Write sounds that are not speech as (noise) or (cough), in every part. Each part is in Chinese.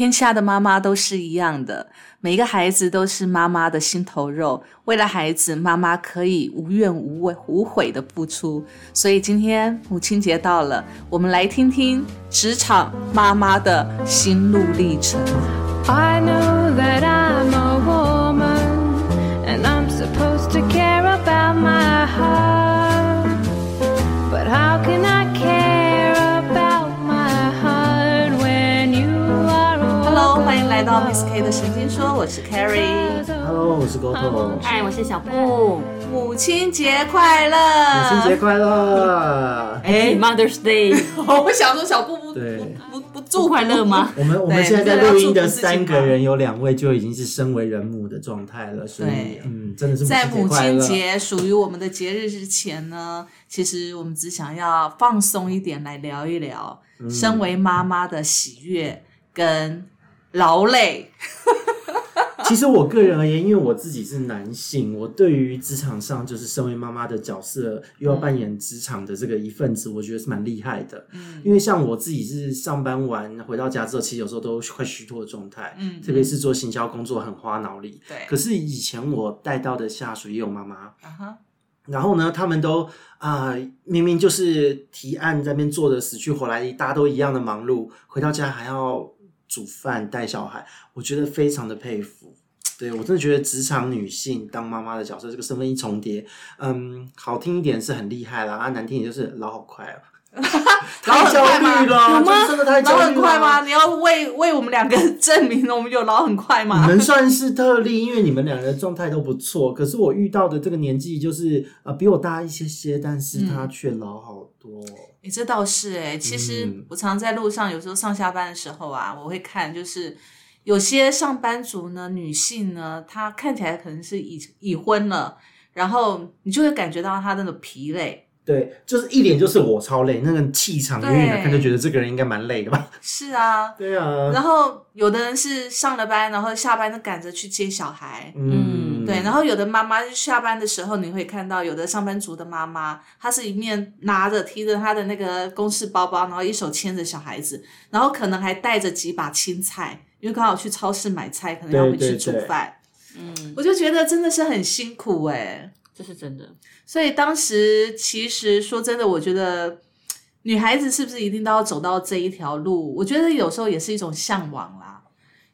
天下的妈妈都是一样的，每个孩子都是妈妈的心头肉。为了孩子，妈妈可以无怨无畏、无悔的付出。所以今天母亲节到了，我们来听听职场妈妈的心路历程。I know that I 我是 Carrie。Hello，我是 GoTo，嗨，我是小布。母亲节快乐！母亲节快乐！哎，Mother's Day，(laughs) 我想说小布不对不不不祝快乐吗？我们我们现在在录音的三个人有两位就已经是身为人母的状态了，所以嗯，真的是在母母亲亲节节属于我们的节日之前呢，其实我们只想要放松一点来聊一聊，嗯身为妈妈的喜悦跟劳累。(laughs) 其实我个人而言，因为我自己是男性，我对于职场上就是身为妈妈的角色，又要扮演职场的这个一份子，我觉得是蛮厉害的。嗯因为像我自己是上班完回到家之后，其实有时候都快虚脱的状态，嗯特别是做行销工作很花脑力。对可是以前我带到的下属也有妈妈，啊哈，然后呢，他们都啊、明明就是提案在那边做的死去活来，大家都一样的忙碌，回到家还要煮饭带小孩，我觉得非常的佩服。对我真的觉得职场女性当妈妈的角色，这个身份一重叠，嗯，好听一点是很厉害啦，啊，难听一点就是老好快哦，(laughs) 太焦虑了，就是真的太焦老虑了，很快吗？？你要为为我们两个证明我们有老很快你吗？(laughs) 们算是特例，因为你们两个人状态都不错。可是我遇到的这个年纪，就是呃比我大一些些，但是他却老好多。诶这倒是哎、其实嗯我常在路上，有时候上下班的时候啊，我会看，就是有些上班族呢，女性呢，她看起来可能是已已婚了，然后你就会感觉到她那个疲累。对，就是一脸就是我超累，那个气场远远的看就觉得这个人应该蛮累的吧？(laughs) 是啊，(laughs) 对啊，然后有的人是上了班，然后下班就赶着去接小孩。嗯，对，然后有的妈妈下班的时候，你会看到有的上班族的妈妈，她是一面拿着提着她的那个公事包包，然后一手牵着小孩子，然后可能还带着几把青菜，因为刚好去超市买菜，可能要回去煮饭。嗯，我就觉得真的是很辛苦哎、这是真的。所以当时其实说真的，我觉得女孩子是不是一定都要走到这一条路？我觉得有时候也是一种向往啦。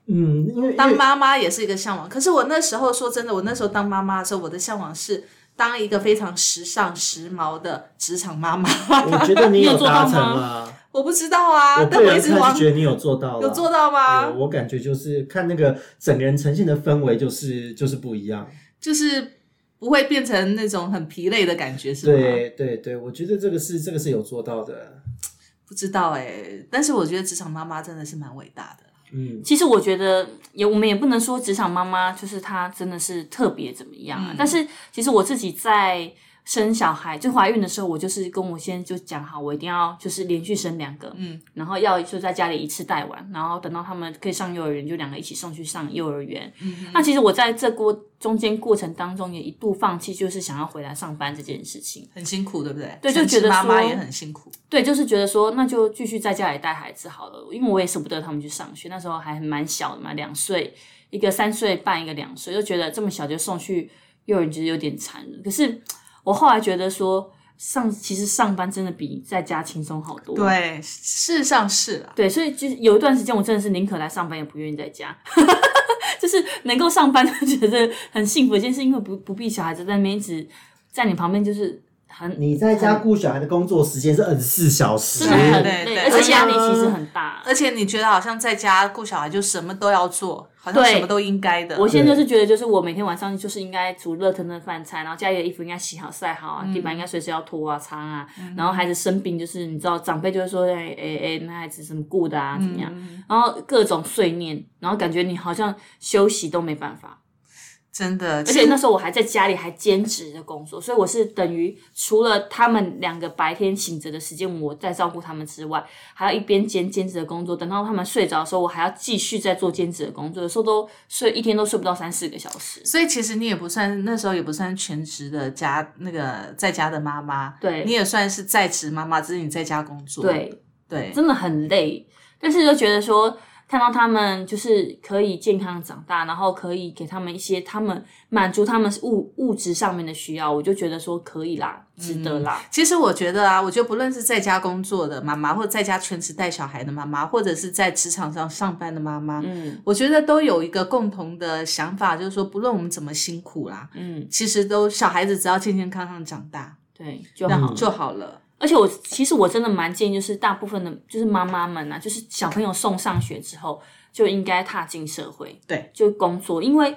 嗯，因为当妈妈也是一个向往。可是我那时候说真的，我那时候当妈妈的时候，我的向往是当一个非常时尚、时髦的职场妈妈。我觉得你你有做到有达成吗了。我不知道啊，我但我一直往觉得你有做到了，有做到吗？我感觉就是看那个整个人呈现的氛围，就是就是不一样。就是不会变成那种很疲累的感觉，是吗？对对对，我觉得这个是这个是有做到的。不知道哎、但是我觉得职场妈妈真的是蛮伟大的。嗯，其实我觉得也，我们也不能说职场妈妈就是她真的是特别怎么样啊。但是其实我自己在生小孩就怀孕的时候，我就是跟我先生就讲好，我一定要就是连续生两个，嗯，然后要就在家里一次带完，然后等到他们可以上幼儿园，就两个一起送去上幼儿园。嗯那其实我在这过中间过程当中，也一度放弃，就是想要回来上班这件事情。很辛苦，对不对？对就觉得妈妈也很辛苦。对，就是觉得说，那就继续在家里带孩子好了，因为我也舍不得他们去上学，那时候还蛮小的嘛，两岁，一个三岁半，一个两岁，就觉得这么小就送去幼儿园，其实有点残忍。可是我后来觉得说，上其实上班真的比在家轻松好多。对，事实上是啦。对，所以就是有一段时间，我真的是宁可来上班，也不愿意在家。(laughs) 就是能够上班，就觉得很幸福的一件事，因为不不必小孩子在那边一直在你旁边，就是很你在家顾小孩的工作时间是二十四小时，真的很对对累，而且压力其实很大。而且你觉得好像在家顾小孩就什么都要做，好像对什么都应该的。我现在就是觉得，就是我每天晚上就是应该煮热腾腾的饭菜，然后家里的衣服应该洗好晒好啊，地板应该随时要拖啊擦啊，然后孩子生病就是你知道长辈就会说，哎哎哎，那孩子怎么顾的啊，怎么样？然后各种碎念，然后感觉你好像休息都没办法。真的，而且那时候我还在家里还兼职的工作，所以我是等于除了他们两个白天醒着的时间我在照顾他们之外，还要一边兼兼职的工作。等到他们睡着的时候，我还要继续在做兼职的工作，有时候都睡一天都睡不到三四个小时。所以其实你也不算那时候也不算全职的家那个在家的妈妈，对你也算是在职妈妈，只是你在家工作。对，对，真的很累，但是就觉得说，看到他们就是可以健康长大，然后可以给他们一些他们满足他们物物质上面的需要，我就觉得说可以啦，值得啦。其实我觉得啊，我觉得不论是在家工作的妈妈，或者在家全职带小孩的妈妈，或者是在职场上上班的妈妈，嗯我觉得都有一个共同的想法，就是说，不论我们怎么辛苦啦，嗯，其实都小孩子只要健健康康长大，对，就好。就好了。而且我其实我真的蛮建议，就是大部分的，就是妈妈们啊，就是小朋友送上学之后，就应该踏进社会，对，就工作，因为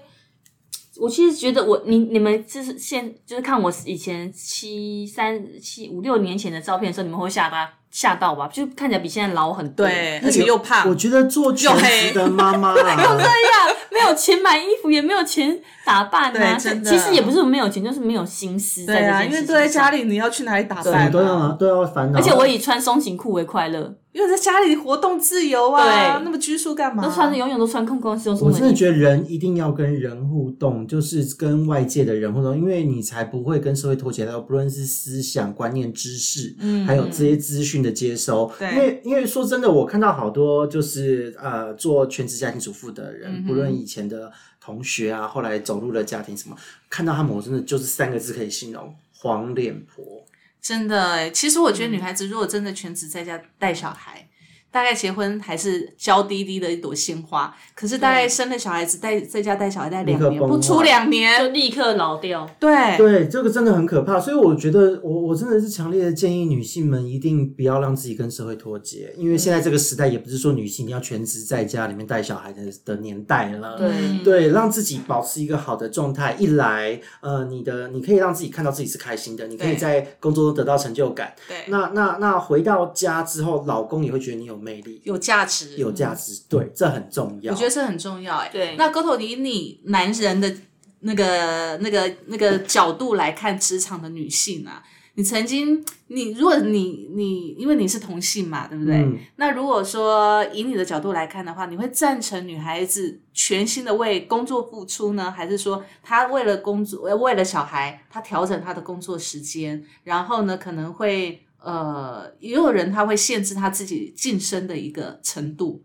我其实觉得我你你们就是现就是看我以前七三七五六年前的照片的时候，你们会吓到吓到吧？就看起来比现在老很多。对，而且又胖我，觉得做全职的妈妈啊，(laughs) 对呀，没有钱买衣服，也没有钱打扮啊。对真的其实也不是没有钱，就是没有心思在对啊，这件事情因为坐在家。里，你要去哪里打扮都要啊？都要烦恼。而且我以穿松紧裤为快乐，因为在家里活动自由啊，对那么拘束干嘛？都穿着永远都穿空空松松我。真的觉得人一定要跟人互动，就是跟外界的人互动，因为你才不会跟社会脱节到，不论是思想、观念、知识，嗯还有这些资讯的接收。对因为因为说真的，我看到好多就是呃做全职家庭主妇的人，嗯不论以前的同学啊，后来走入了家庭什么，看到他们，我真的就是三个字可以形容：黄脸婆。真的欸，其实我觉得女孩子如果真的全职在家带小孩，大概结婚还是娇滴滴的一朵鲜花，可是大概生了小孩子带在家带小孩带两年，不出两年，就立刻老掉。对。对，这个真的很可怕，所以我觉得我我真的是强烈的建议女性们一定不要让自己跟社会脱节，因为现在这个时代也不是说女性一定要全职在家里面带小孩的的年代了。对。对，让自己保持一个好的状态，一来，呃，你的你可以让自己看到自己是开心的，你可以在工作中得到成就感。对，那那那回到家之后，老公也会觉得你有魅力、有价值，有价值，对，这很重要。我觉得这很重要哎。对。那沟头以你男人的那个、那个、那个角度来看职场的女性啊，你曾经，你如果你你因为你是同性嘛，对不对？嗯。那如果说以你的角度来看的话，你会赞成女孩子全心的为工作付出呢，还是说她为了工作，呃为了小孩，她调整她的工作时间，然后呢可能会呃，也有人他会限制他自己晋升的一个程度。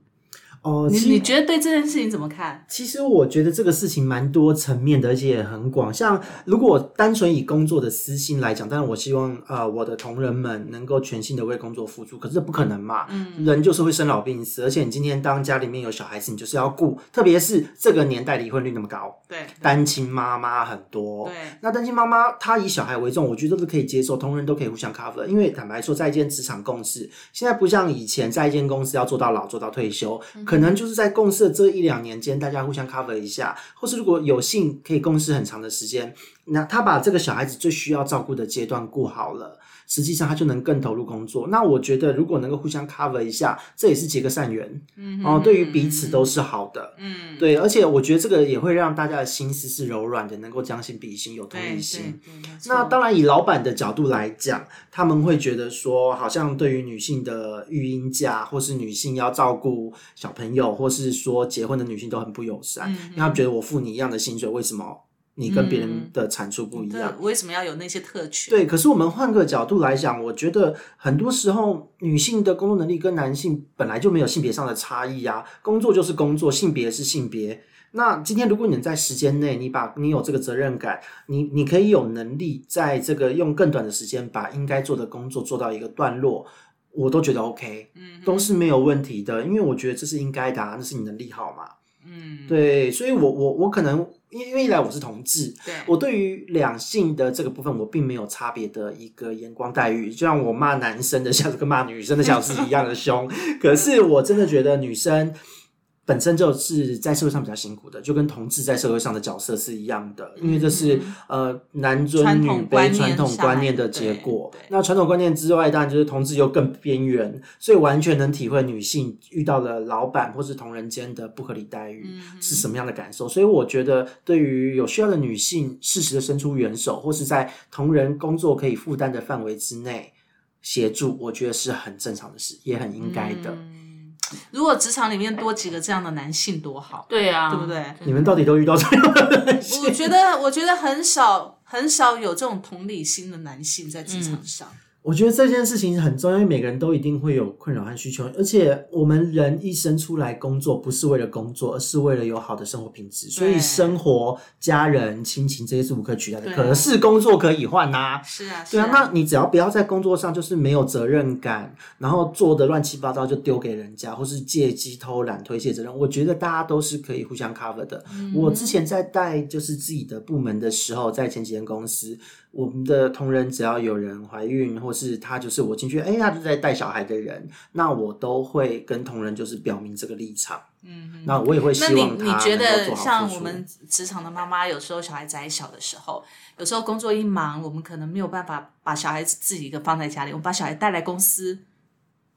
哦，你你觉得对这件事情怎么看？其实我觉得这个事情蛮多层面的，而且也很广。像如果单纯以工作的私心来讲，当然我希望呃我的同仁们能够全心的为工作付出，可是这不可能嘛。嗯，人就是会生老病死，而且你今天当家里面有小孩子，你就是要顾，特别是这个年代离婚率那么高，对单亲妈妈很多。对那单亲妈妈她以小孩为重，我觉得都是可以接受，同仁都可以互相 cover。因为坦白说，在一间职场共事，现在不像以前在一间公司要做到老做到退休，可能就是在共事的这一两年间，大家互相 cover 一下，或是如果有幸可以共事很长的时间，那他把这个小孩子最需要照顾的阶段顾好了。实际上，他就能更投入工作。那我觉得，如果能够互相 cover 一下，这也是结个善缘。嗯，哦，对于彼此都是好的。嗯，对，而且我觉得这个也会让大家的心思是柔软的，能够将心比心，有同理心。那当然，以老板的角度来讲，他们会觉得说，好像对于女性的育婴假，或是女性要照顾小朋友，或是说结婚的女性都很不友善，嗯因为他们觉得我付你一样的薪水，为什么你跟别人的产出不一样？对为什么要有那些特权？对，可是我们换个角度来讲，我觉得很多时候女性的工作能力跟男性本来就没有性别上的差异啊，工作就是工作，性别是性别。那今天如果你能在时间内，你把你有这个责任感，你你可以有能力在这个用更短的时间把应该做的工作做到一个段落，我都觉得 OK，嗯，都是没有问题的，因为我觉得这是应该的、啊，那是你能力好嘛。嗯，对，所以我我我可能因为因为一来我是同志，对，我对于两性的这个部分，我并没有差别的一个眼光待遇，就像我骂男生的小跟骂女生的小是一样的凶。(laughs) 可是我真的觉得女生本身就是在社会上比较辛苦的，就跟同志在社会上的角色是一样的，因为这是、呃男尊女卑念传统观念的结果。那传统观念之外，当然就是同志又更边缘，所以完全能体会女性遇到了老板或是同人间的不合理待遇。嗯是什么样的感受。所以我觉得，对于有需要的女性，适时的伸出援手，或是在同人工作可以负担的范围之内协助，我觉得是很正常的事，也很应该的。嗯如果职场里面多几个这样的男性多好，对啊，对不对？你们到底都遇到这样的男性？我觉得，我觉得很少很少有这种同理心的男性在职场上。我觉得这件事情很重要，因为每个人都一定会有困扰和需求，而且我们人一生出来工作不是为了工作，而是为了有好的生活品质。所以生活、家人、亲情这些是无可取代的。对可是工作可以换呐、是啊，对啊，那你只要不要在工作上就是没有责任感，然后做的乱七八糟就丢给人家，或是借机偷懒推卸责任，我觉得大家都是可以互相 cover 的。我之前在带就是自己的部门的时候，在前几间公司，我们的同仁只要有人怀孕，或是他就是我进去，哎，他就在带小孩的人，那我都会跟同仁就是表明这个立场。嗯，那我也会那你希望他你觉得像我们职场的妈妈，有时候小孩子还小的时候，有时候工作一忙，我们可能没有办法把小孩子自己一个放在家里，我们把小孩带来公司，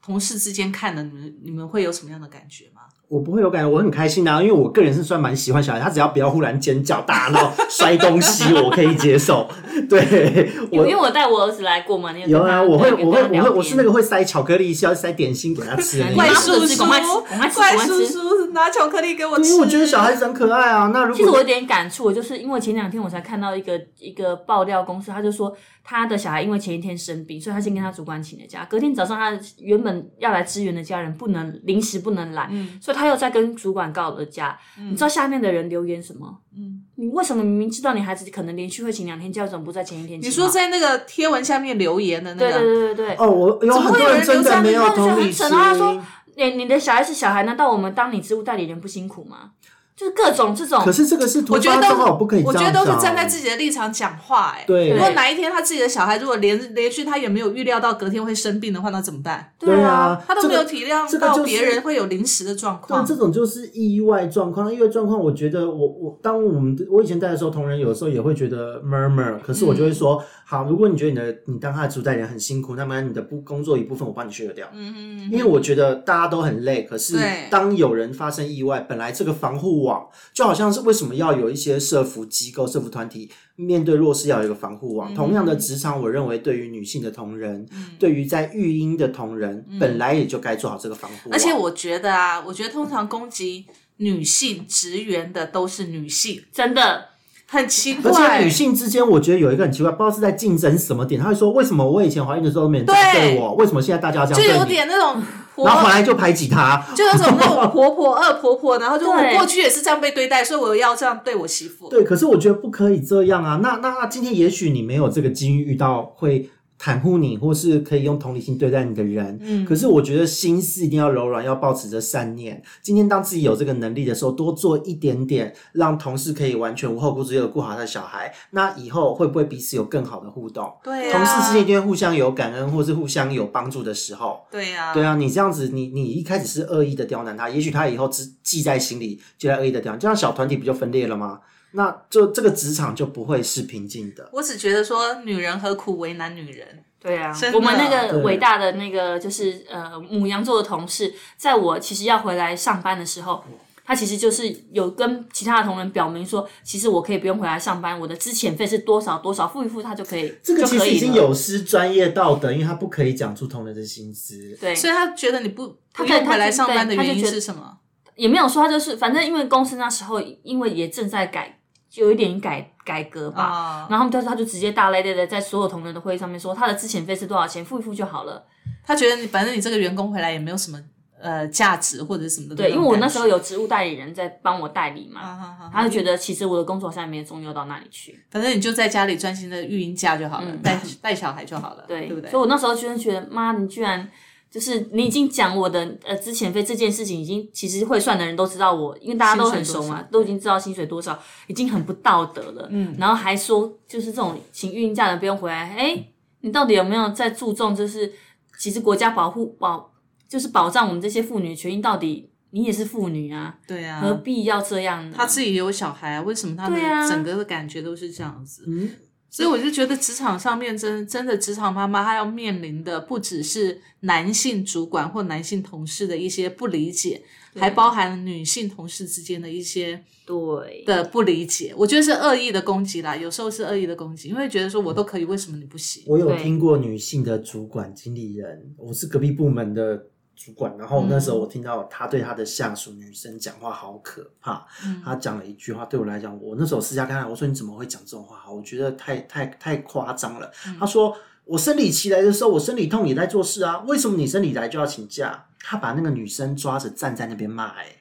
同事之间看的，你们你们会有什么样的感觉吗？我不会有感觉，我很开心的、啊，因为我个人是算蛮喜欢小孩，他只要不要忽然尖叫、大闹、摔东西，我可以接受。(laughs) 对，我因为我我带我儿子来过嘛，你有啊，我会，我会，我会，我是那个会会塞巧克力，需要塞点心给他吃 (laughs) 怪个。叔叔怪叔叔拿巧克力给我吃，因为我觉得小孩子很可爱啊。那如果其实我有点感触，就是因为前两天我才看到一个一个爆料公司，他就说他的小孩因为前一天生病，所以他先跟他主管请了假，隔天早上他原本要来支援的家人不能临时不能来，嗯所以他又在跟主管告了假。你知道下面的人留言什么？嗯，你为什么明明知道你孩子可能连续会请两天假，为什么不在前一天请？你说在那个贴文下面留言的那对对个，对对对，哦，我有很多人真的没有同理心。然后他说你你的小孩是小孩，难道我们当你职务代理人不辛苦吗？就是各种这种可，是这个是突我觉得都我不可以我觉。得都是站在自己的立场讲话、哎，对如果哪一天他自己的小孩如果连连续他也没有预料到隔天会生病的话，那怎么办？对啊，他都没有体谅到别人会有临时的状对，况。这种就是意外状况。意外状况，我觉得我我当我们我以前带的时候，同仁有时候也会觉得 murmur，可是我就会说，嗯好，如果你觉得你的你当他的主代人很辛苦，那么你的不工作一部分我帮你削掉。嗯嗯，因为我觉得大家都很累，可是当有人发生意外，本来这个防护网就好像是为什么要有一些社服机构、社服团体面对弱势要有一个防护嗯网。同样的职场，我认为对于女性的同仁，对于在育婴的同仁，本来也就该做好这个防护。而且我觉得啊，我觉得通常攻击女性职员的都是女性，真的很奇怪而。且女性之间，我觉得有一个很奇怪，不知道是在竞争什么点。她会说，为什么我以前怀孕的时候都没人这样对对我，为什么现在大家要这样就？有点那种婆然后回来就排挤他。就有种那种婆婆、二婆婆，然后就我过去也是这样被对待，所以我要这样对我媳妇。对，可是我觉得不可以这样啊。那那那今天也许你没有这个机遇遇到会袒护你，或是可以用同理心对待你的人。嗯，可是我觉得心思一定要柔软，要保持着善念。今天当自己有这个能力的时候，多做一点点，让同事可以完全无后顾之忧的顾好他的小孩。那以后会不会彼此有更好的互动？对同啊，事之间一定会互相有感恩，或是互相有帮助的时候。对呀、对啊，你这样子，你你一开始是恶意的刁难他，也许他以后只记在心里，就在恶意的刁难，这样小团体不就分裂了吗？那就这个职场就不会是平静的。我只觉得说，女人何苦为难女人？对啊我们那个伟大的那个就是呃母羊座的同事，在我其实要回来上班的时候，他其实就是有跟其他的同仁表明说，其实我可以不用回来上班，我的资遣费是多少多少，付一付他就可以，这个其实已经有失专业道德，因为他不可以讲出同仁的薪资。对，所以他觉得你不他可以不用回来上班的原因对她就觉得是什么？也没有说他就是，反正因为公司那时候因为也正在改，就有一点改改革吧，啊、然后他们就他就直接大咧咧的在所有同仁的会议上面说，他的资遣费是多少钱，付一付就好了。他觉得你反正你这个员工回来也没有什么呃价值或者什么的。对，因为我那时候有职务代理人在帮我代理嘛，他就觉得其实我的工作好像也没有重要到那里去。反正你就在家里专心的育婴假就好了，带带小孩就好了，嗯对，对不对所以？我那时候居然觉得，妈，你居然就是你已经讲我的呃资前费这件事情，已经其实会算的人都知道我，因为大家都很熟嘛都已经知道薪水多少，已经很不道德了。嗯，然后还说就是这种请孕假的不用回来，哎，你到底有没有在注重？就是其实国家保护保就是保障我们这些妇女权益，到底你也是妇女啊，对啊，何必要这样呢？他自己有小孩啊，为什么他的整个的感觉都是这样子？嗯，所以我就觉得职场上面真真的职场妈妈，她要面临的不只是男性主管或男性同事的一些不理解，还包含女性同事之间的一些对的不理解。我觉得是恶意的攻击啦，有时候是恶意的攻击，因为觉得说我都可以，为什么你不行？我有听过女性的主管经理人，我是隔壁部门的主管，然后那时候我听到他对他的下属女生讲话好可怕。他讲了一句话，对我来讲，我那时候私下跟他，我说你怎么会讲这种话？我觉得太太太夸张了。他说。我生理期来的时候，我生理痛也在做事啊，为什么你生理来就要请假？他把那个女生抓着站在那边骂、欸，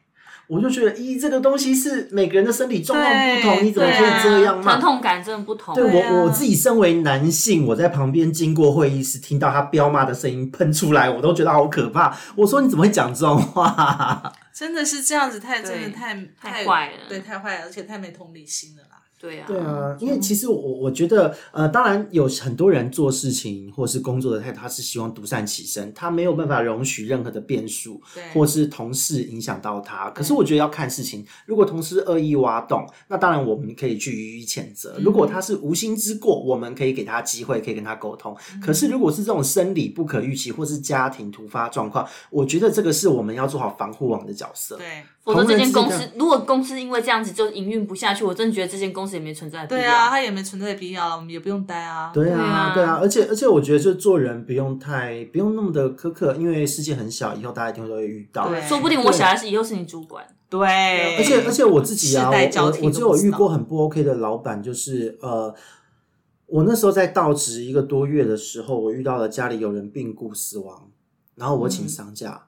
我就觉得，咦，这个东西是每个人的身体状况不同，你怎么可以这样骂疼？痛感真的不同。对我我自己身为男性，我在旁边经过会议室，听到他彪骂的声音喷出来，我都觉得好可怕。我说你怎么会讲这种话？真的是这样子，太对真的太太坏了对，太坏了，而且太没同理心了啦。对啊，对啊，因为其实我我觉得，呃，当然有很多人做事情或是工作的态度，他是希望独善其身，他没有办法容许任何的变数，对。或是同事影响到他。可是我觉得要看事情，如果同事恶意挖洞，那当然我们可以去予以谴责；如果他是无心之过，我们可以给他机会，可以跟他沟通。可是如果是这种生理不可预期或是家庭突发状况，我觉得这个是我们要做好防护网的角色。对，否则这间公司如果公司因为这样子就营运不下去，我真的觉得这间公司也没存在的必要。对啊，他也没存在的必要了，我们也不用待啊。对对啊啊，对啊，而且而且我觉得，就做人不用太不用那么的苛刻，因为世界很小，以后大家一定都会遇到。对说不定我小孩是以后是你主管。对，而且而且我自己啊，我替我我只有遇过很不 OK 的老板，就是呃，我那时候在到职一个多月的时候，我遇到了家里有人病故死亡，然后我请丧假。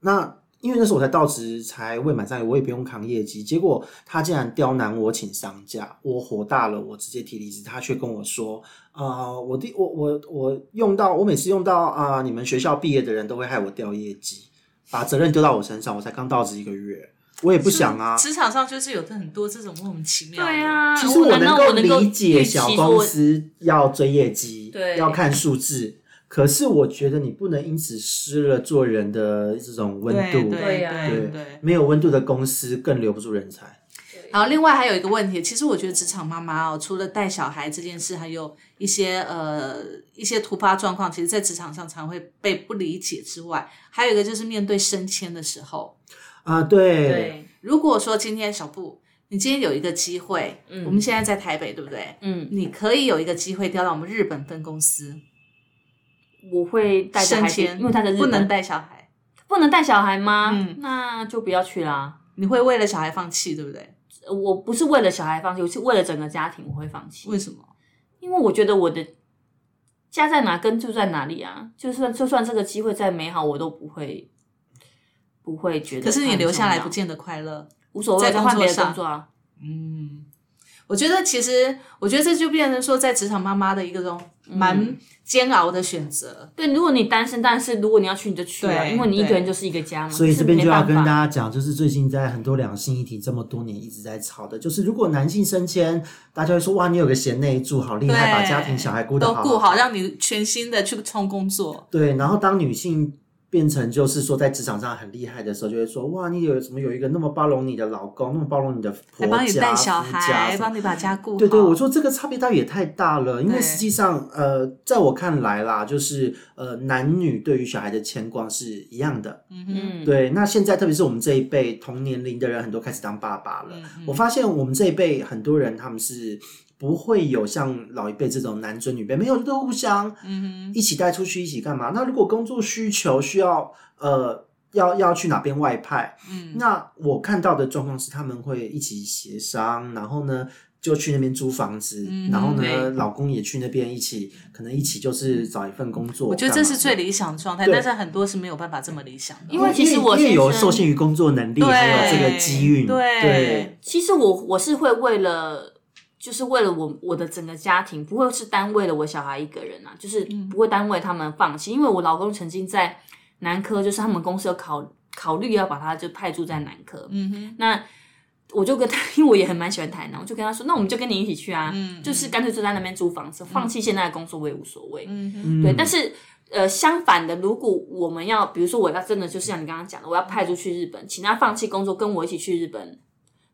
那因为那时候我才到职才未满三个月，我也不用扛业绩，结果他竟然刁难我请丧假，我火大了，我直接提离职，他却跟我说，呃，我第我我我用到我每次用到啊、你们学校毕业的人都会害我掉业绩，把责任丢到我身上，我才刚到职一个月。我也不想啊，职场上就是有很多这种莫名其妙的。对啊，其实我能够理解小公司要追业绩，对要看数字。可是我觉得你不能因此失了做人的这种温度，对对对啊对。对。没有温度的公司更留不住人才。然后另外还有一个问题，其实我觉得职场妈妈哦，除了带小孩这件事，还有一些呃一些突发状况，其实在职场上常会被不理解之外，还有一个就是面对升迁的时候，啊，对，对，如果说今天小布，你今天有一个机会，嗯。我们现在在台北，对不对？嗯，你可以有一个机会调到我们日本分公司我会带着孩子，因为他在日本不能带小孩，不能带小孩吗？嗯那就不要去啦。你会为了小孩放弃，对不对？我不是为了小孩放弃，我是为了整个家庭我会放弃，为什么？因为我觉得我的家在哪根就在哪里啊。就算就算这个机会再美好，我都不会不会觉得。可是你留下来不见得快乐。无所谓，再换别的工作上工作啊。嗯，我觉得其实，我觉得这就变成说，在职场妈妈的一个种蛮煎熬的选择。对，如果你单身，但是如果你要去，你就去啊，对因为你一个人就是一个家嘛。所以是这边就要跟大家讲，就是最近在很多两性议题这么多年一直在吵的，就是如果男性升迁，大家会说哇，你有个贤内助，好厉害，把家庭小孩顾得好都顾好，让你全心的去冲工作。对，然后当女性变成就是说在职场上很厉害的时候，就会说哇，你有什么有一个那么包容你的老公，那么包容你的婆家、还帮你带小孩，帮你把家顾好。对对，我说这个差别待遇也太大了，因为对实际上，呃，在我看来啦，就是呃，男女对于小孩的牵挂是一样的。嗯，对，那现在特别是我们这一辈同年龄的人，很多开始当爸爸了。嗯我发现我们这一辈很多人他们是不会有像老一辈这种男尊女卑，没有都互相嗯一起带出去一起干嘛？那如果工作需求需要呃要要去哪边外派，嗯那我看到的状况是他们会一起协商，然后呢。就去那边租房子，嗯然后呢，老公也去那边一起，可能一起就是找一份工作。我觉得这是最理想的状态，但是很多是没有办法这么理想的。因为其实我也有受限于工作能力，对还有这个机运，对对其实我我是会为了，就是为了我我的整个家庭，不会是单为了我小孩一个人啊，就是嗯。不会单为他们放弃。因为我老公曾经在南科，就是他们公司有考考虑要把他就派驻在南科，嗯哼，那我就跟他，(laughs) 因为我也很蛮喜欢台南，我就跟他说，那我们就跟你一起去啊，嗯就是干脆就在那边租房子，放弃现在的工作我也无所谓。嗯对，但是呃，相反的，如果我们要，比如说我要真的就是像你刚刚讲的，我要派出去日本，请他放弃工作，跟我一起去日本，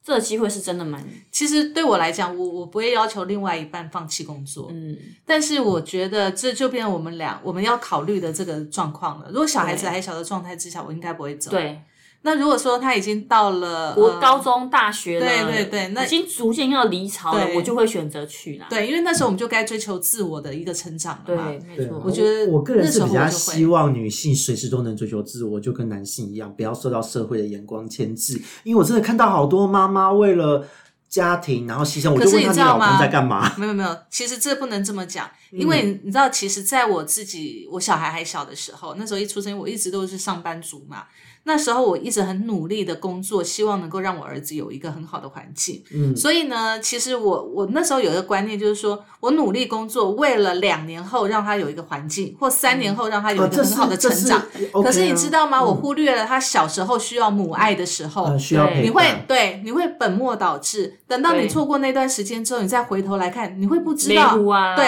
这个机会是真的蛮，其实对我来讲，我我不会要求另外一半放弃工作，嗯，但是我觉得这就变成我们俩我们要考虑的这个状况了。如果小孩子还小的状态之下，我应该不会走。，对，那如果说他已经到了我呃高中、大学了，对对对那已经逐渐要离巢了，我就会选择去啦。对，因为那时候我们就该追求自我的一个成长了嘛。对，没，错，我觉得我个人是比较希望女性随时都能追求自我，就跟男性一样，不要受到社会的眼光牵制。因为我真的看到好多妈妈为了家庭，然后牺牲。我可就是问他，你老你知道吗公在干嘛？没有没有，其实这不能这么讲，因为你知道，其实在我自己我小孩还小的时候，那时候一出生，我一直都是上班族嘛。那时候我一直很努力的工作，希望能够让我儿子有一个很好的环境。嗯所以呢，其实我我那时候有一个观念，就是说我努力工作，为了两年后让他有一个环境，或三年后让他有一个很好的这是成长。OK 可是你啊知道吗？我嗯忽略了他小时候需要母爱的时候，呃需要你会对，你会本末倒置。等到你错过那段时间之后，你再回头来看，你会不知雷道，对，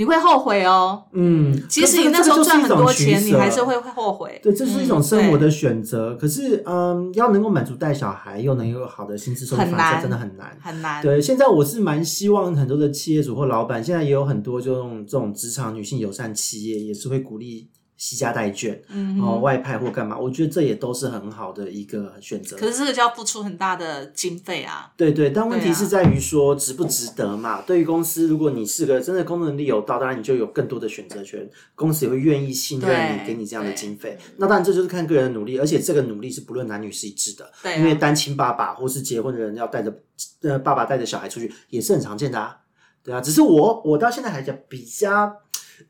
你会后悔哦。嗯，即使你那时候赚很多钱，你还是会后悔。对，这是一种嗯生活的选择。可是，嗯，要能够满足带小孩，又能有好的薪资收入很方式，真的很难。很难。对，现在我是蛮希望很多的企业主或老板，现在也有很多这种这种职场女性友善企业，也是会鼓励惜家带眷，嗯哦，哼，外派或干嘛。我觉得这也都是很好的一个选择。可是这个就要付出很大的经费啊。对对，但问题是在于说值不值得嘛？对于公司，如果你是个真的工作能力有到，当然你就有更多的选择权，公司也会愿意信任你，对给你这样的对经费。那当然这就是看个人的努力，而且这个努力是不论男女是一致的。对啊因为单亲爸爸或是结婚的人要带着呃爸爸带着小孩出去也是很常见的啊。对啊，只是我我到现在还讲比较，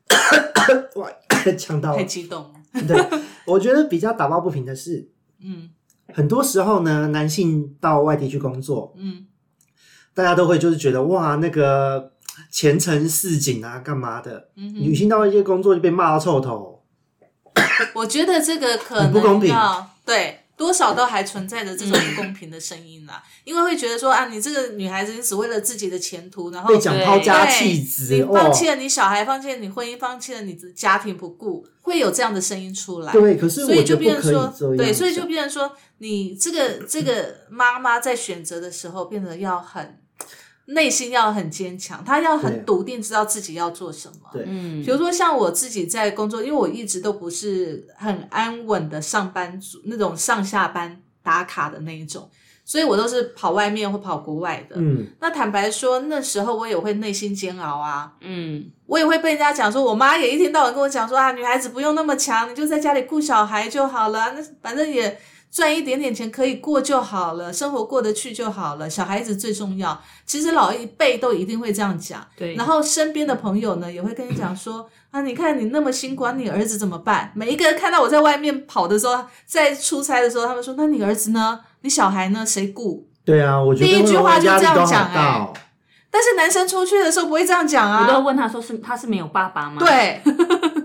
(coughs) 哇，(laughs) 呛到太。激动了。(laughs) 对，我觉得比较打抱不平的是，嗯很多时候呢，男性到外地去工作，嗯，大家都会就是觉得哇，那个前程似锦啊，干嘛的？嗯女性到外地工作就被骂到臭头。我觉得这个可很不公平对。多少都还存在着这种不公平的声音啦，因为会觉得说啊，你这个女孩子，你只为了自己的前途，然后被讲抛家弃子，你哦放弃了你小孩，放弃了你婚姻，放弃了你的家庭不顾，会有这样的声音出来。对，可是所以就变成说。对，所以就变成说，你这个这个妈妈在选择的时候，变得要很内心要很坚强，他要很笃定，知道自己要做什么。对。嗯。比如说像我自己在工作，因为我一直都不是很安稳的上班族，那种上下班打卡的那一种，所以我都是跑外面或跑国外的。嗯，那坦白说，那时候我也会内心煎熬啊，嗯，我也会被人家讲说，我妈也一天到晚跟我讲说啊，女孩子不用那么强，你就在家里顾小孩就好了，那反正也赚一点点钱可以过就好了，生活过得去就好了，小孩子最重要。其实老一辈都一定会这样讲，对，然后身边的朋友呢也会跟你讲说啊，你看你那么辛苦，啊你儿子怎么办？每一个人看到我在外面跑的时候，在出差的时候，他们说，那你儿子呢？你小孩呢？谁顾？对啊，我觉得第一句话就这样讲哎大哦但是男生出去的时候不会这样讲啊，我都会问他说是他是没有爸爸吗？对，(laughs)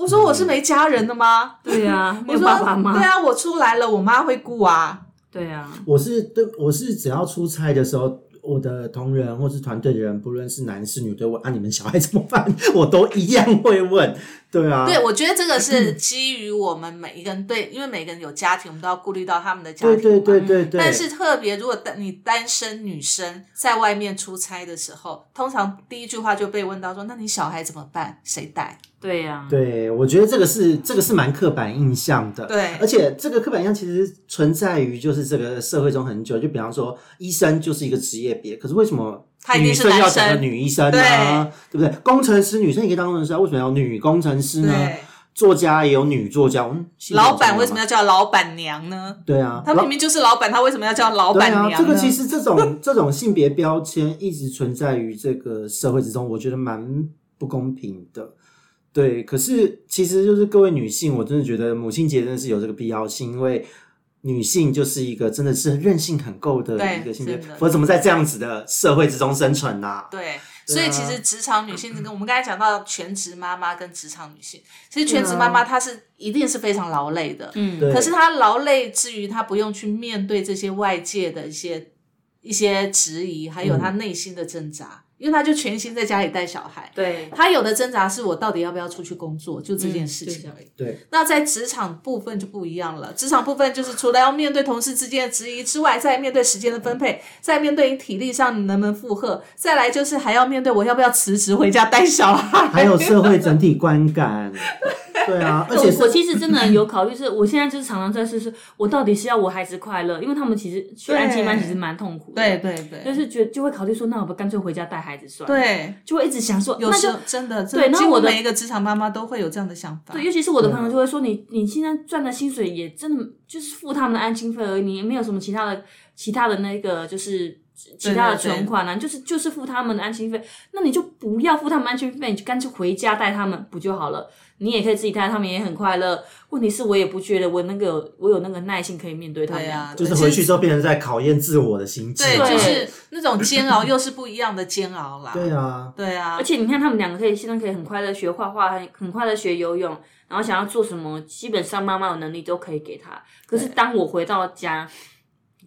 我说我是没家人的吗？对啊，(laughs) 没有我说爸爸吗？对啊，我出来了，我妈会顾啊。对啊，我是对，我是只要出差的时候，我的同仁或是团队的人，不论是男是女，都问啊，你们小孩怎么办？(laughs) 我都一样会问。对啊，对，我觉得这个是基于我们每一个人对，因为每个人有家庭，我们都要顾虑到他们的家庭对。对对对对。但是特别，如果单你单身女生在外面出差的时候，通常第一句话就被问到说：“那你小孩怎么办？谁带对呀，对，我觉得这个是这个是蛮刻板印象的，对而且这个刻板印象其实存在于就是这个社会中很久，就比方说医生就是一个职业别，可是为什么他一定是女生要男生讲个女医生呢？对不对？工程师女生也可以当工程师啊，为什么要女工程师？”呢？作家也有女作家，嗯，老板为什么要叫老板娘呢？对啊？他明明就是老板，他为什么要叫老对板娘呢？啊，这个其实这种 (laughs) 这种性别标签一直存在于这个社会之中，我觉得蛮不公平的。对，可是其实就是各位女性，我真的觉得母亲节真的是有这个必要性，因为女性就是一个真的是韧性很够的一个性别真的，否则怎么在这样子的社会之中生存呢、对，所以其实职场女性这个，我们刚才讲到全职妈妈跟职场女性，其实全职妈妈她是一定是非常劳累的，嗯，可是她劳累之余，她不用去面对这些外界的一些一些质疑，还有她内心的挣扎，因为他就全心在家里带小孩。对，他有的挣扎是我到底要不要出去工作，就这件事情嗯而已。对那在职场部分就不一样了，职场部分就是除了要面对同事之间的质疑之外，再面对时间的分配，再面对你体力上你能不能负荷，再来就是还要面对我要不要辞职回家带小孩。还有社会整体观感，(laughs) 对啊，(laughs) 而且我我其实真的有考虑，是我现在就是常常在试试，我到底是要我孩子快乐，因为他们其实去安亲班其实蛮痛苦的，对对对，就是觉就会考虑说，那我不干脆回家带孩子算了，，对，就会一直想说，有时候真的，对然后我的每一个职场妈妈都会有这样的想法。对，尤其是我的朋友就会说，你你现在赚的薪水也真的就是付他们的安亲费而已，你也没有什么其他的其他的那个就是其他的存款啊，你就是就是付他们的安心费，那你就不要付他们安心费，你就干脆回家带他们不就好了？你也可以自己带他们，也很快乐。问题是我也不觉得我那个我有那个耐心可以面对他们对啊，就是回去之后变成在考验自我的心智。对，对就是那种煎熬，又是不一样的煎熬啦。对啊，对啊而，且你看，他们两个可以现在可以很快乐学画画，很很快乐学游泳，然后想要做什么，基本上妈妈有能力都可以给他。可是当我回到家，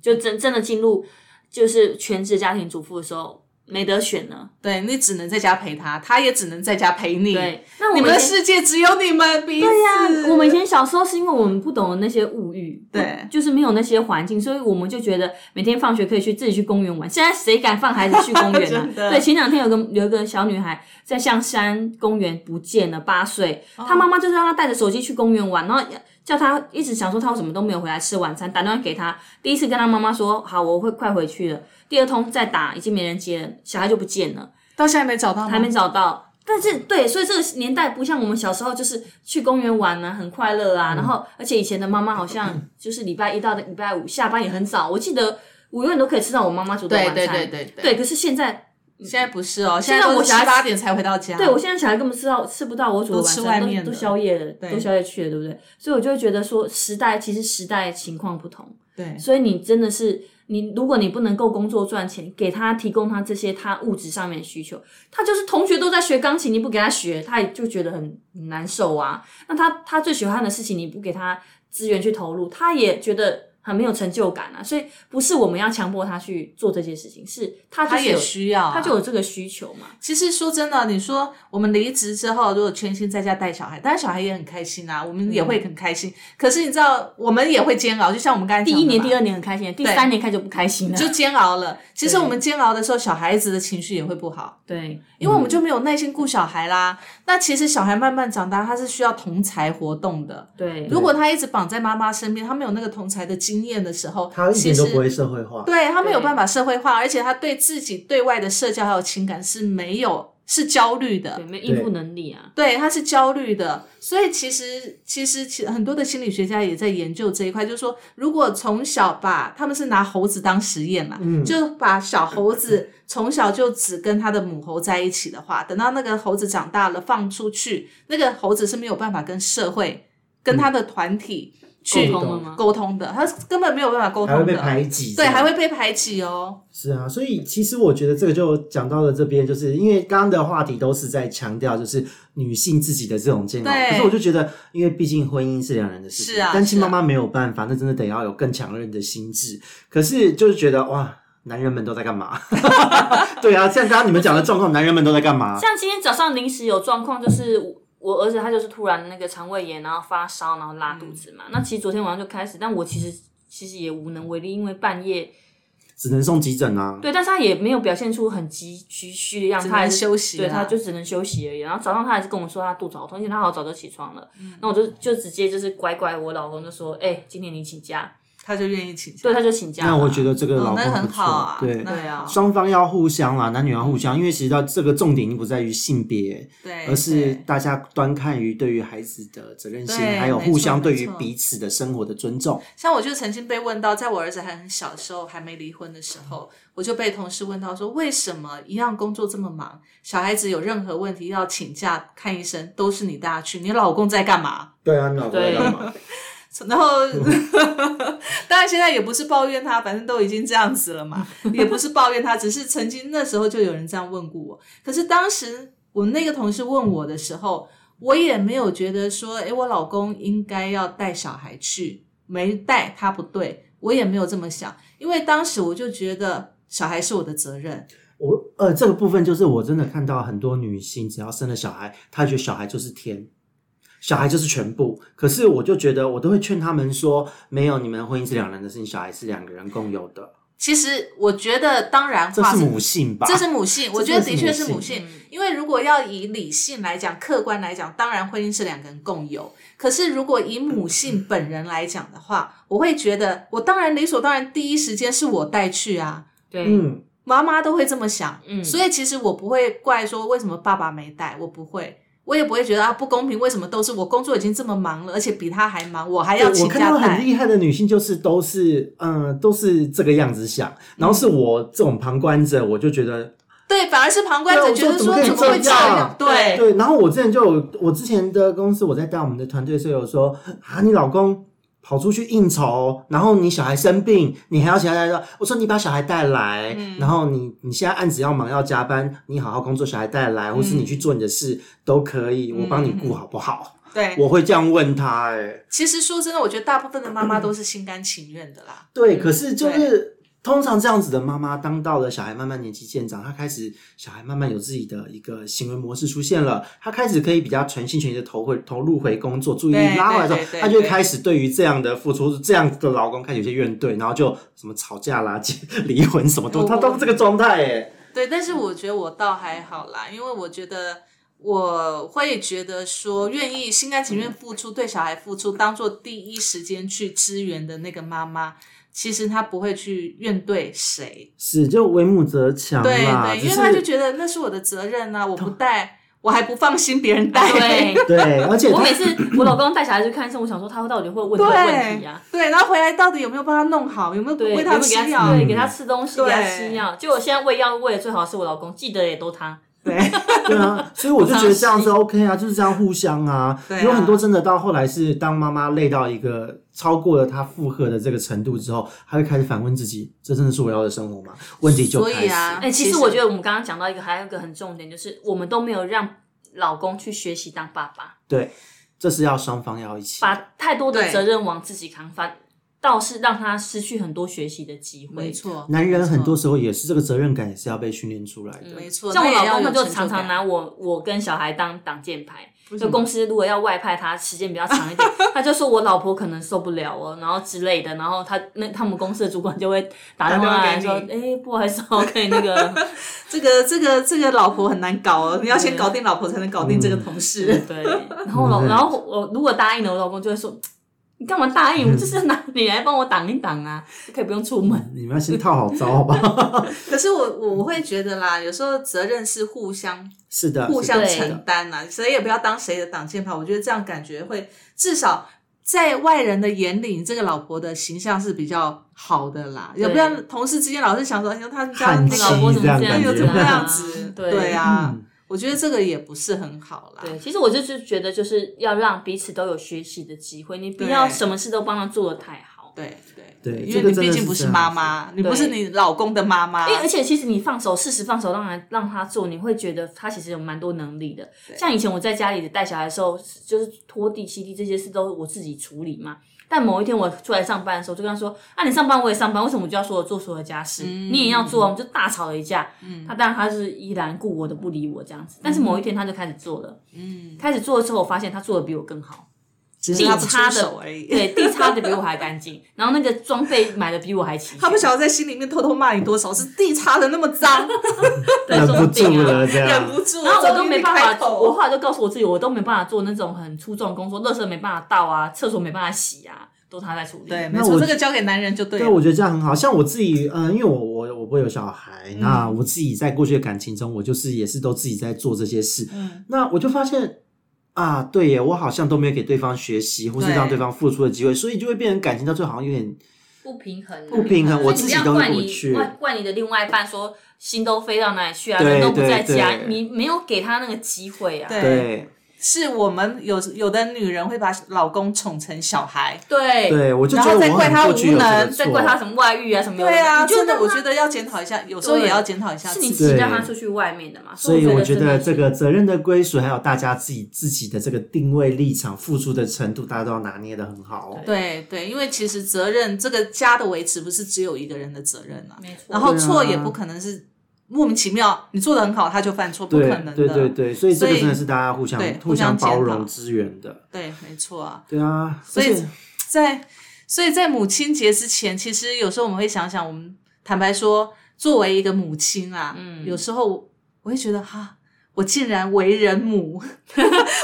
就真真的进入就是全职家庭主妇的时候，没得选了。对你只能在家陪他，他也只能在家陪你。对，那我你们的世界只有你们彼此。对呀、我们以前小时候是因为我们不懂得那些物欲，对就是没有那些环境，所以我们就觉得每天放学可以去自己去公园玩。现在谁敢放孩子去公园呢、(laughs) 真的对，前两天有个有一个小女孩在象山公园不见了，八岁，哦她妈妈就是让她带着手机去公园玩，然后叫他一直想说他为什么都没有回来吃晚餐，打电话给他，第一次跟他妈妈说好我会快回去了，第二通再打已经没人接了，小孩就不见了。到现在没找到吗？还没找到。但是对，所以这个年代不像我们小时候，就是去公园玩啊，很快乐嗯啊。然后，而且以前的妈妈好像就是礼拜一到礼拜五下班也很早，我记得我永远都可以吃到我妈妈煮的对晚餐。对对对对可是现在，现在不是哦，现现在我小孩七八点才回到家。对我现在小孩根本吃到吃不到我煮的晚餐，都都外面的宵夜了，都宵夜去了，对不对？所以我就会觉得说，时代其实时代情况不同。对所以你真的是你，如果你不能够工作赚钱，给他提供他这些他物质上面的需求，他就是同学都在学钢琴，你不给他学，他也就觉得很很难受啊。那他他最喜欢的事情，你不给他资源去投入，他也觉得很没有成就感啊。所以不是我们要强迫他去做这些事情，是他就他也需要啊、他就有这个需求嘛。其实说真的，你说我们离职之后，如果全心在家带小孩，当然小孩也很开心啊，我们也会很开心。可是你知道，我们也会煎熬，就像我们刚才第一年、第二二年很开心，第三年开始就不开心了。就煎熬了。(laughs) 其实我们煎熬的时候，小孩子的情绪也会不好，对，因为我们就没有耐心顾小孩啦。那其实小孩慢慢长大，他是需要同才活动的。对，如果他一直绑在妈妈身边，他没有那个同才的经验的时候，他一点其实都不会社会化。对他没有办法社会化，而且他对自己对外的社交还有情感是没有是焦虑的。对，没有应付能力啊。对，他是焦虑的，所以其实其实其很多的心理学家也在研究这一块，就是说，如果从小把他们是拿猴子当实验嘛，嗯。就把小猴子 (laughs) 从小就只跟他的母猴在一起的话，等到那个猴子长大了放出去，那个猴子是没有办法跟社会、跟他的团体去沟通了吗沟通的，他根本没有办法沟通还会被，排挤，对，还会被排挤哦。是啊，所以其实我觉得这个就讲到了这边，就是因为刚刚的话题都是在强调就是女性自己的这种煎熬，可是我就觉得，因为毕竟婚姻是两人的事情，是啊单亲妈妈没有办法，那真的得要有更强韧的心智。可是就是觉得哇，男人们都在干嘛？(laughs) 对啊，像刚刚你们讲的状况，男人们都在干嘛？像今天早上临时有状况，就是我我儿子他就是突然那个肠胃炎，然后发烧，然后拉肚子嘛。那其实昨天晚上就开始，但我其实其实也无能为力，因为半夜只能送急诊啊。对，但是他也没有表现出很急急需的样子，他还是休息对，他就只能休息而已。然后早上他还是跟我说他肚子好痛，而且他好早就起床了。嗯那我就就直接就是乖乖，我老公就说：“哎、今天你请假。他就愿意请”假，对，他就请假。那我觉得这个老公哦那很，好啊，对。对啊，双方要互相啦，男女要互相，因为其实到这个重点已经不在于性别，对，而是大家端看于对于孩子的责任心，还有互相对于彼此的生活的尊重。像我就曾经被问到，在我儿子还很小的时候，还没离婚的时候，我就被同事问到说，为什么一样工作这么忙，小孩子有任何问题要请假看医生，都是你带他去，你老公在干嘛？对啊，你老公在干嘛？(laughs) 然后，(laughs) 当然现在也不是抱怨他，反正都已经这样子了嘛，(laughs) 也不是抱怨他，只是曾经那时候就有人这样问过我。可是当时我那个同事问我的时候，我也没有觉得说，诶，我老公应该要带小孩去，没带他不对，我也没有这么想，因为当时我就觉得小孩是我的责任。我呃，这个部分就是我真的看到很多女性，只要生了小孩，她觉得小孩就是天，小孩就是全部。可是我就觉得，我都会劝他们说，没有，你们婚姻是两人的事情，小孩是两个人共有的，其实我觉得，当然话这是母性吧？这是母性，我觉得的确是母这性。因为如果要以理性来讲、客观来讲，当然婚姻是两个人共有。可是如果以母性本人来讲的话，我会觉得，我当然理所当然，第一时间是我带去啊，对，嗯，妈妈都会这么想。嗯所以其实我不会怪说为什么爸爸没带，我不会。我也不会觉得啊不公平，为什么都是我工作已经这么忙了，而且比他还忙，我还要对我看请假带。到很厉害的女性，就是都是嗯、呃都是这个样子想，然后是我这种旁观者，我就觉得对，反而是旁观者觉得说怎么会这样样？对，对。然后我之前就有，我之前的公司我在带我们的团队的时候有说啊，你老公跑出去应酬，然后你小孩生病，你还要请他带。我说你把小孩带来，嗯然后你你现在案子要忙要加班，你好好工作，小孩带来，或是你去做你的事都可以，我帮你顾好不好？对，我会这样问他、哎。其实说真的，我觉得大部分的妈妈都是心甘情愿的啦。对，可是就是通常这样子的妈妈，当到了小孩慢慢年纪渐长，她开始小孩慢慢有自己的一个行为模式出现了，她开始可以比较全心全意的投回投入回工作，注意力拉回来之后她就会开始对于这样的付出，这样的老公开始有些怨怼，然后就什么吵架啦、结离婚什么都，我她都是这个状态哎。对，但是我觉得我倒还好啦，因为我觉得我会觉得说，愿意心甘情愿付出，对小孩付出，当做第一时间去支援的那个妈妈，其实他不会去怨对谁。是，就为母则强对，对，因为他就是觉得那是我的责任呐、我不带，我还不放心别人带。对，(laughs) 对，而且我每次我老公带小孩去看医生，我想说他到底会问什么问题啊？对，然后回来到底有没有帮他弄好，有没有对，喂他吃药？对，给他吃东西，对给他吃药。结果现在喂药喂的最好是我老公，记得也都他。对，对啊，所以我就觉得这样是 OK 啊，就是这样互相啊。对啊有很多真的到后来是当妈妈累到一个超过了他负荷的这个程度之后，他会开始反问自己：这真的是我要的生活吗？问题就开始。所以啊，哎、其其实我觉得我们刚刚讲到一个，还有一个很重点，就是我们都没有让老公去学习当爸爸，对，这是要双方要一起。把太多的责任往自己扛，反倒是让他失去很多学习的机会。没错，男人很多没时候也是这个责任感也是要被训练出来的。错没错，像我老公，他就常常拿我我跟小孩当挡箭牌。就公司如果要外派他时间比较长一点，他就说我老婆可能受不了哦，然后之类的，然后他那他们公司的主管就会打电话来说，哎、不好意思我，可以那个，(laughs) 这个这个这个老婆很难搞哦，你要先搞定老婆，才能搞定这个同事。对，然后老然后我如果答应了，我老公就会说，你干嘛答应？我就是拿你来帮我挡一挡啊，可以不用出门。你们要先套好招，好吧？可是我我我会觉得啦，有时候责任是互相是的，互相承担呐，谁也不要当谁的挡箭牌。我觉得这样感觉会至少。在外人的眼里，你这个老婆的形象是比较好的啦，也不然同事之间老是想说，哎呦，他们家那个老婆怎么哎呦怎么那样啊子？(laughs) 对对啊嗯，我觉得这个也不是很好啦。对，其实我就是觉得，就是要让彼此都有学习的机会，你不要什么事都帮他做的太好。对对对因为你毕竟不是妈妈，你不是你老公的妈妈因为而且其实你放手，适时放手，让他让他做，你会觉得他其实有蛮多能力的。像以前我在家里带小孩的时候，就是拖地、吸地这些事都我自己处理嘛。但某一天我出来上班的时候，就跟他说：“啊，你上班我也上班，为什么我就要说我做所有家事？你也要做啊？”我们就大吵了一架。他当然他是依然顾我的，不理我这样子。但是某一天他就开始做了，嗯，开始做了之后，我发现他做的比我更好。地只是他不擦的出手而已。对，地擦的比我还干净，(laughs) 然后那个装备买的比我还齐。他不晓得在心里面偷偷骂你多少，是地擦的那么脏，(laughs) 对忍不说不定啊住了，这忍。不住。然后我都没办法，我后来就告诉我自己，我都没办法做那种很粗重的工作，垃圾没办法倒啊，厕所没办法洗啊，都他在处理。对，没错，这个交给男人就对对，我觉得这样很好。像我自己，嗯、因为我我我不会有小孩，那我自己在过去的感情中，我就是也是都自己在做这些事。嗯，那我就发现啊，对耶，我好像都没有给对方学习，或是让对方付出的机会，所以就会变成感情到最后好像有点不平衡啊，不平衡我自己都不要怪你过不去。怪怪你的另外一半说心都飞到哪里去啊，对人都不在家你没有给他那个机会啊。对。对是我们有有的女人会把老公宠成小孩。对。对，我就然觉得我后再怪他无能再怪他什么外遇啊什么的。对啊，真的，我觉得要检讨一下，有时候也要检讨一下是你自己。让他出去外面的嘛。所以我觉得这个责任的归属，还有大家自己自己的这个定位立场、付出的程度，大家都要拿捏的很好哦。对。对，因为其实责任这个家的维持不是只有一个人的责任啊，没错。然后错也不可能是莫名其妙你做的很好他就犯错，不可能的。对对对，所以这个真的是大家互相对互相包容支援的。对没错啊。对啊，所以在所以在母亲节之前，其实有时候我们会想想，我们坦白说，作为一个母亲啊，嗯有时候我会觉得哈。我竟然为人母，(laughs)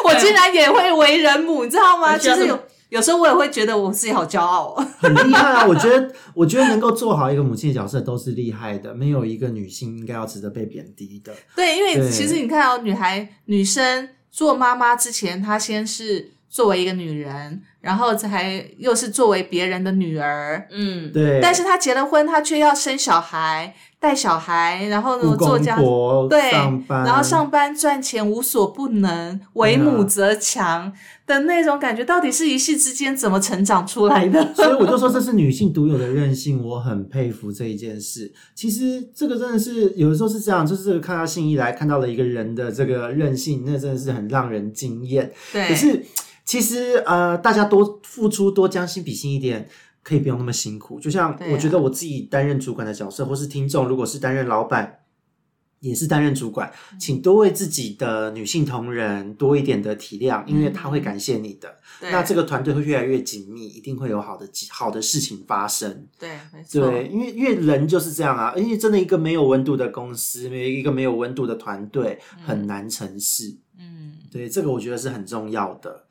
我竟然也会为人母，你知道吗？我觉得其实有有时候我也会觉得我自己好骄傲哦。很厉害啊！我觉得，我觉得能够做好一个母亲的角色都是厉害的，没有一个女性应该要值得被贬低的。对，因为其实你看哦，女孩女生做妈妈之前，她先是作为一个女人，然后才又是作为别人的女儿。嗯，对，但是她结了婚，她却要生小孩、带小孩，然后呢做家婆对，上班，然后上班赚钱无所不能，为母则强的那种感觉，到底是一夕之间怎么成长出来的？(laughs) 所以我就说这是女性独有的韧性，我很佩服这一件事。其实这个真的是有的时候是这样，就是看到信一来看到了一个人的这个韧性，那真的是很让人惊艳。对，可是其实呃，大家多付出，多将心比心一点。可以不用那么辛苦，就像我觉得我自己担任主管的角色，或是听众如果是担任老板，也是担任主管，嗯请多为自己的女性同仁多一点的体谅，因为她会感谢你的。嗯那这个团队会越来越紧密，一定会有好的好的事情发生。对，没错，对，因为因为人就是这样啊，因为真的一个没有温度的公司，没有一个没有温度的团队，很难成事。嗯。对，这个我觉得是很重要的。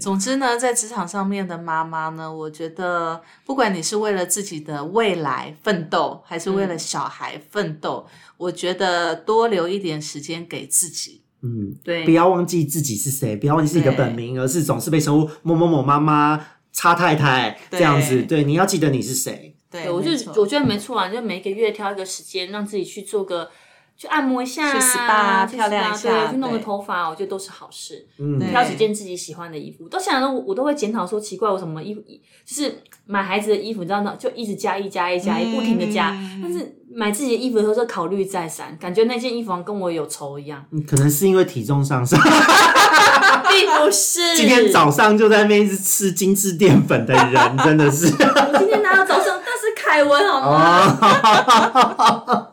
总之呢，在职场上面的妈妈呢，我觉得不管你是为了自己的未来奋斗，还是为了小孩奋斗，我觉得多留一点时间给自己。嗯，对不要忘记自己是谁，不要忘记自己的本名，而是总是被称呼某某某妈妈、叉太太这样子。对，你要记得你是谁。对，我就我觉得没错啊，就每个月挑一个时间，让自己去做个。去按摩一下、去 SPA 去漂亮一下对，去弄个对头发，我觉得都是好事。嗯，挑几件自己喜欢的衣服，都想着我我都会检讨说，奇怪，我什么衣服就是买孩子的衣服，你知道吗？就一直加一加一加一，不停的加。嗯但是买自己的衣服的时候，就考虑再三，感觉那件衣服好像跟我有仇一样，嗯可能是因为体重上升，(laughs) 并不是。今天早上就在那边一直吃精致淀粉的人，真的是。我今天拿到早上，那是凯文好吗？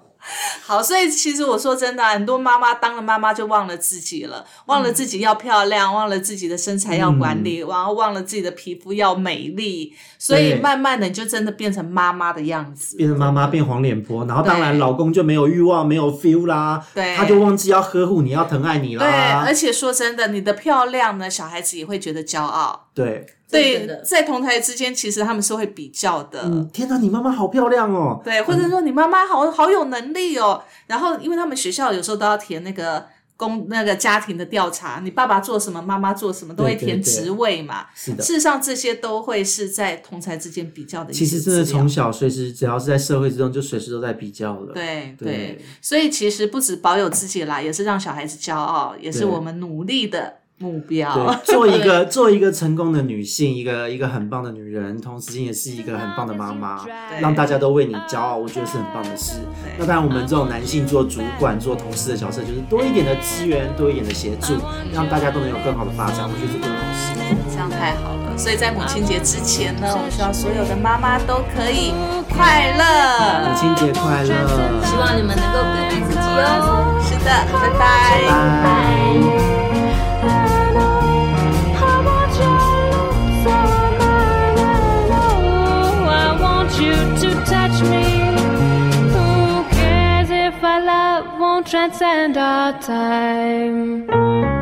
哦，好，所以其实我说真的啊、很多妈妈当了妈妈就忘了自己了，忘了自己要漂亮，忘了自己的身材要管理，然后忘了自己的皮肤要美丽，所以慢慢的你就真的变成妈妈的样子。变成妈妈变黄脸婆，然后当然老公就没有欲望，没有 feel 啦，对他就忘记要呵护你，要疼爱你对，而。且说真的，你的漂亮呢，小孩子也会觉得骄傲。对，对，在同台之间，其实他们是会比较的。嗯，天哪，你妈妈好漂亮哦。对，或者说你妈妈好好有能力哦。然后，因为他们学校有时候都要填那个公那个家庭的调查，你爸爸做什么，妈妈做什么，都会填对对对职位嘛。是的事。实上，这些都会是在同才之间比较的其实真的从小随时只要是在社会之中，就随时都在比较了。对对对，所以其实不止保有自己啦，也是让小孩子骄傲，也是我们努力的目标。对，做一个 (laughs) 做一个成功的女性，一个一个很棒的女人，同时间也是一个很棒的妈妈，让大家都为你骄傲，我觉得是很棒的事。那当然，我们这种男性做主管、做同事的角色，就是多一点的资源，多一点的协助，让大家都能有更好的发展，我觉得是好事。这样太好了。所以在母亲节之前呢，我们希望所有的妈妈都可以快乐母。亲节快乐！希望你们能够更爱自己哦。是的，拜拜。拜。Transcend our time?